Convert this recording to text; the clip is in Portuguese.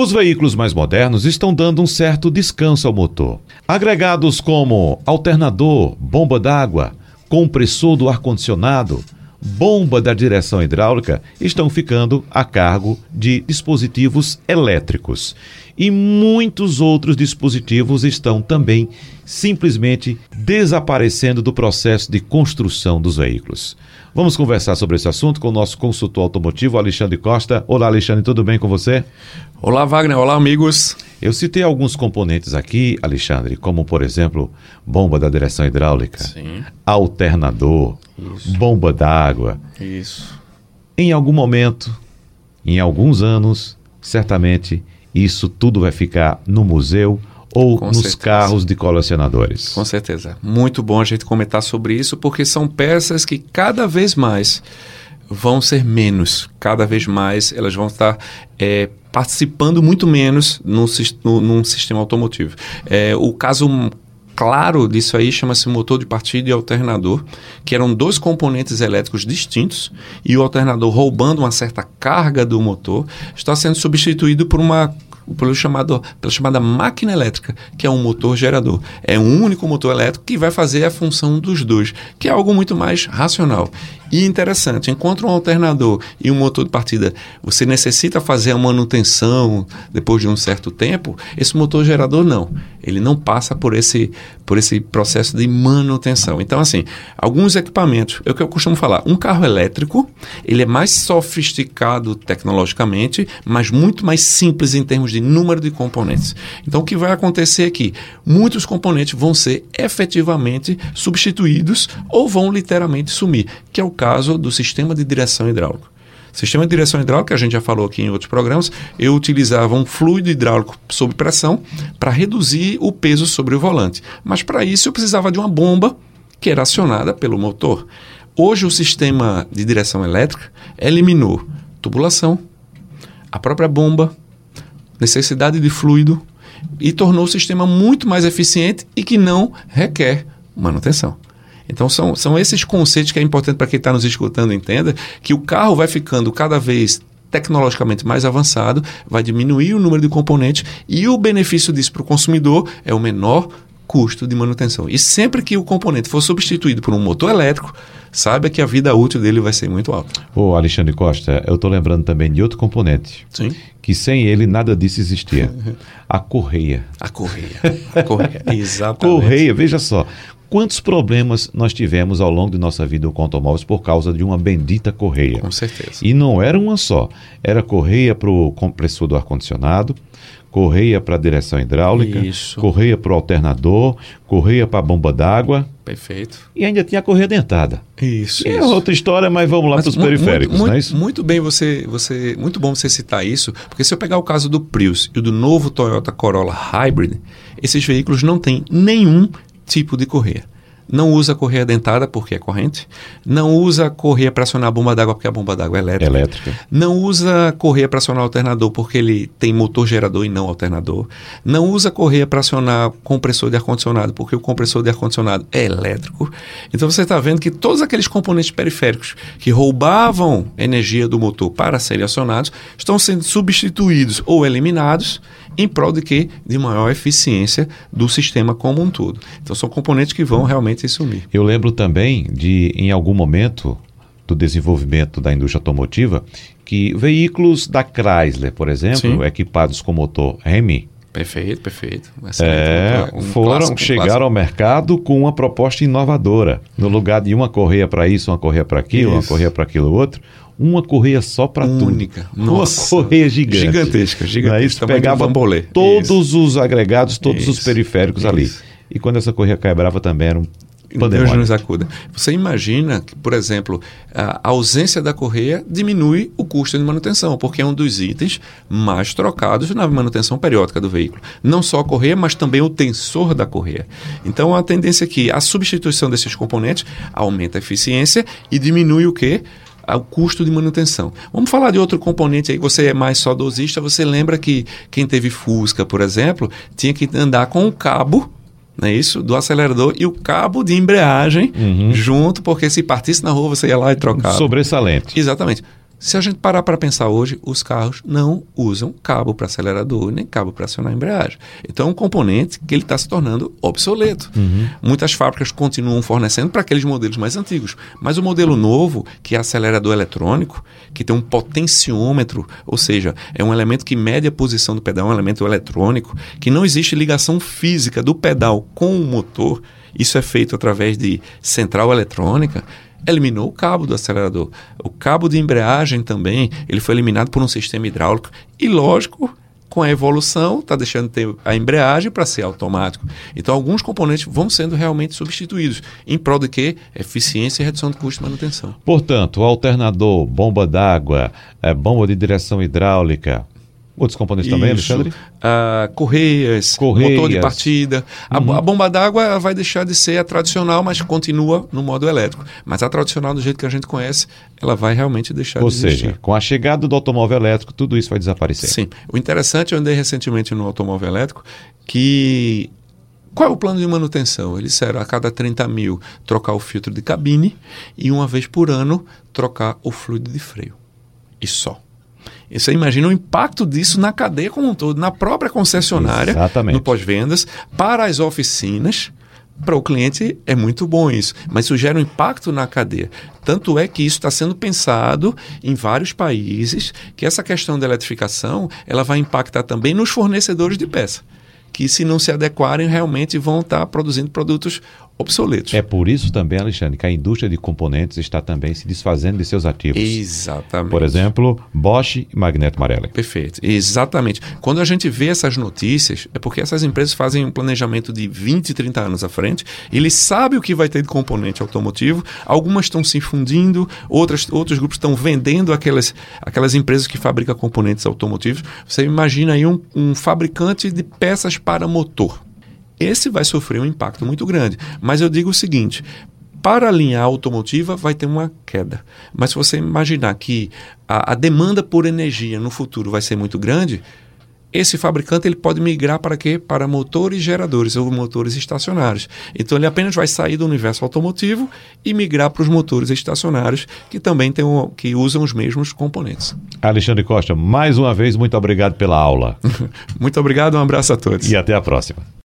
Os veículos mais modernos estão dando um certo descanso ao motor. Agregados como alternador, bomba d'água, compressor do ar-condicionado, bomba da direção hidráulica estão ficando a cargo de dispositivos elétricos. E muitos outros dispositivos estão também simplesmente desaparecendo do processo de construção dos veículos. Vamos conversar sobre esse assunto com o nosso consultor automotivo, Alexandre Costa. Olá, Alexandre, tudo bem com você? Olá, Wagner. Olá, amigos. Eu citei alguns componentes aqui, Alexandre, como, por exemplo, bomba da direção hidráulica, Sim. alternador, Isso. bomba d'água. Isso. Em algum momento, em alguns anos, certamente isso tudo vai ficar no museu ou Com nos certeza. carros de colecionadores. Com certeza. Muito bom a gente comentar sobre isso, porque são peças que cada vez mais vão ser menos. Cada vez mais elas vão estar é, participando muito menos no- num sistema automotivo. É, o caso claro disso aí chama-se motor de partida e alternador, que eram dois componentes elétricos distintos e o alternador roubando uma certa carga do motor está sendo substituído por uma pelo chamado, pela chamada máquina elétrica, que é um motor gerador. É um único motor elétrico que vai fazer a função dos dois, que é algo muito mais racional. E interessante, enquanto um alternador e um motor de partida você necessita fazer a manutenção depois de um certo tempo, esse motor gerador não. Ele não passa por esse, por esse processo de manutenção. Então, assim, alguns equipamentos, é o que eu costumo falar, um carro elétrico, ele é mais sofisticado tecnologicamente, mas muito mais simples em termos de número de componentes. Então, o que vai acontecer é que muitos componentes vão ser efetivamente substituídos ou vão literalmente sumir, que é o caso do sistema de direção hidráulico. Sistema de direção hidráulica, a gente já falou aqui em outros programas, eu utilizava um fluido hidráulico sob pressão para reduzir o peso sobre o volante. Mas para isso eu precisava de uma bomba que era acionada pelo motor. Hoje o sistema de direção elétrica eliminou tubulação, a própria bomba, necessidade de fluido e tornou o sistema muito mais eficiente e que não requer manutenção. Então são, são esses conceitos que é importante para quem está nos escutando entenda que o carro vai ficando cada vez tecnologicamente mais avançado, vai diminuir o número de componentes e o benefício disso para o consumidor é o menor custo de manutenção. E sempre que o componente for substituído por um motor elétrico, saiba que a vida útil dele vai ser muito alta. Ô, Alexandre Costa, eu estou lembrando também de outro componente, Sim. que sem ele nada disso existia. A correia. A correia. A correia. Exatamente. Correia, veja só. Quantos problemas nós tivemos ao longo de nossa vida com automóveis por causa de uma bendita correia? Com certeza. E não era uma só. Era correia para o compressor do ar-condicionado, correia para a direção hidráulica, Isso. correia para o alternador, correia para a bomba d'água Perfeito. e ainda tinha a correia dentada. Isso. É isso. outra história, mas vamos lá Mas para os periféricos, muito, não é isso? Muito bem você, você, muito bom você citar isso, porque se eu pegar o caso do Prius e do novo Toyota Corolla Hybrid, esses veículos não têm nenhum tipo de correia. Não usa correia dentada porque é corrente, não usa correia para acionar a bomba d'água porque a bomba d'água é elétrica. Elétrica. Não usa correia para acionar alternador porque ele tem motor gerador e não alternador. Não usa correia para acionar compressor de ar-condicionado porque o compressor de ar-condicionado é elétrico. Então você está vendo que todos aqueles componentes periféricos que roubavam energia do motor para serem acionados estão sendo substituídos ou eliminados em prol de quê? De maior eficiência do sistema como um todo. Então são componentes que vão realmente sumir. Eu lembro também de, em algum momento do desenvolvimento da indústria automotiva, que veículos da Chrysler, por exemplo, Sim. equipados com motor Hemi, Perfeito, perfeito. é. Um foram clássico, chegaram clássico. ao mercado com uma proposta inovadora. No lugar de uma correia para isso, uma correia para aquilo, uma Isso. correia para aquilo outro, uma correia só para tudo. Única. Uma Nossa. correia gigante. Gigantesca, gigantesca. Isso pegava todos os agregados, todos os Isso. periféricos ali. Isso. E quando essa correia quebrava também era um Deus pandemônio. nos acuda. Você imagina que, por exemplo, a ausência da correia diminui o custo de manutenção, porque é um dos itens mais trocados na manutenção periódica do veículo. Não só a correia, mas também o tensor da correia. Então, a tendência é que a substituição desses componentes aumenta a eficiência e diminui o quê? O custo de manutenção. Vamos falar de outro componente aí, você é mais saudosista, você lembra que quem teve Fusca, por exemplo, tinha que andar com o cabo não é isso? Do acelerador e o cabo de embreagem junto, porque se partisse na rua você ia lá e trocava. Sobressalente. Exatamente. Se a gente parar para pensar hoje, os carros não usam cabo para acelerador nem cabo para acionar a embreagem. Então é um componente que ele está se tornando obsoleto. Uhum. Muitas fábricas continuam fornecendo para aqueles modelos mais antigos, mas o modelo novo, que é acelerador eletrônico, que tem um potenciômetro, ou seja, é um elemento que mede a posição do pedal, é um elemento eletrônico, que não existe ligação física do pedal com o motor. Isso é feito através de central eletrônica eliminou o cabo do acelerador. O cabo de embreagem também, ele foi eliminado por um sistema hidráulico. E lógico, com a evolução, está deixando de ter a embreagem para ser automático. Então, alguns componentes vão sendo realmente substituídos, em prol de quê? Eficiência e redução de custo de manutenção. Portanto, alternador, bomba d'água, é, bomba de direção hidráulica, Outros componentes Isso. também, Alexandre? Uh, correias, correias, motor de partida. Uhum. A, a, bomba d'água vai deixar de ser a tradicional, mas continua no modo elétrico. Mas a tradicional, do jeito que a gente conhece, ela vai realmente deixar Ou de existir. Ou seja, com a chegada do automóvel elétrico, tudo isso vai desaparecer. Sim. O interessante, eu andei recentemente no automóvel elétrico, que qual é o plano de manutenção? Eles disseram a cada 30 mil trocar o filtro de cabine e uma vez por ano trocar o fluido de freio. E só. E você imagina o impacto disso na cadeia como um todo, na própria concessionária, Exatamente. no pós-vendas, para as oficinas. Para o cliente é muito bom isso, mas isso gera um impacto na cadeia. Tanto é que isso está sendo pensado em vários países, que essa questão da eletrificação ela vai impactar também nos fornecedores de peça que se não se adequarem realmente vão estar produzindo produtos obsoletos. É por isso também, Alexandre, que a indústria de componentes está também se desfazendo de seus ativos. Exatamente. Por exemplo, Bosch e Magneto Marelli. Perfeito. Exatamente. Quando a gente vê essas notícias, é porque essas empresas fazem um planejamento de 20, 30 anos à frente, eles sabem o que vai ter de componente automotivo, algumas estão se fundindo, outras, outros grupos estão vendendo aquelas, aquelas empresas que fabricam componentes automotivos. Você imagina aí um, um fabricante de peças para motor esse vai sofrer um impacto muito grande. Mas eu digo o seguinte: para a linha automotiva vai ter uma queda. Mas se você imaginar que a, a, demanda por energia no futuro vai ser muito grande, esse fabricante ele pode migrar para quê? Para motores geradores ou motores estacionários. Então ele apenas vai sair do universo automotivo e migrar para os motores estacionários que também tem um, que usam os mesmos componentes. Alexandre Costa, mais uma vez muito obrigado pela aula. muito obrigado, um abraço a todos. E até a próxima.